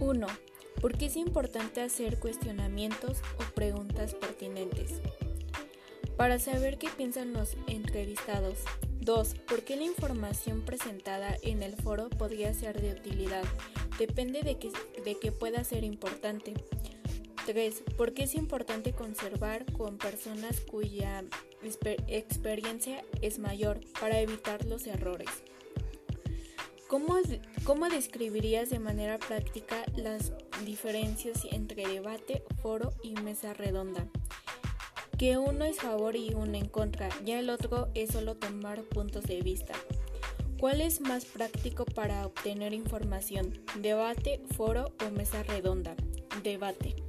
1. ¿Por qué es importante hacer cuestionamientos o preguntas pertinentes? Para saber qué piensan los entrevistados. 2. ¿Por qué la información presentada en el foro podría ser de utilidad? Depende de que, pueda ser importante. 3. ¿Por qué es importante conservar con personas cuya experiencia es mayor para evitar los errores? ¿Cómo, ¿Cómo, describirías de manera práctica las diferencias entre debate, foro y mesa redonda? Que uno es favor y uno en contra, ya el otro es solo tomar puntos de vista. ¿Cuál es más práctico para obtener información? ¿Debate, foro o mesa redonda? Debate.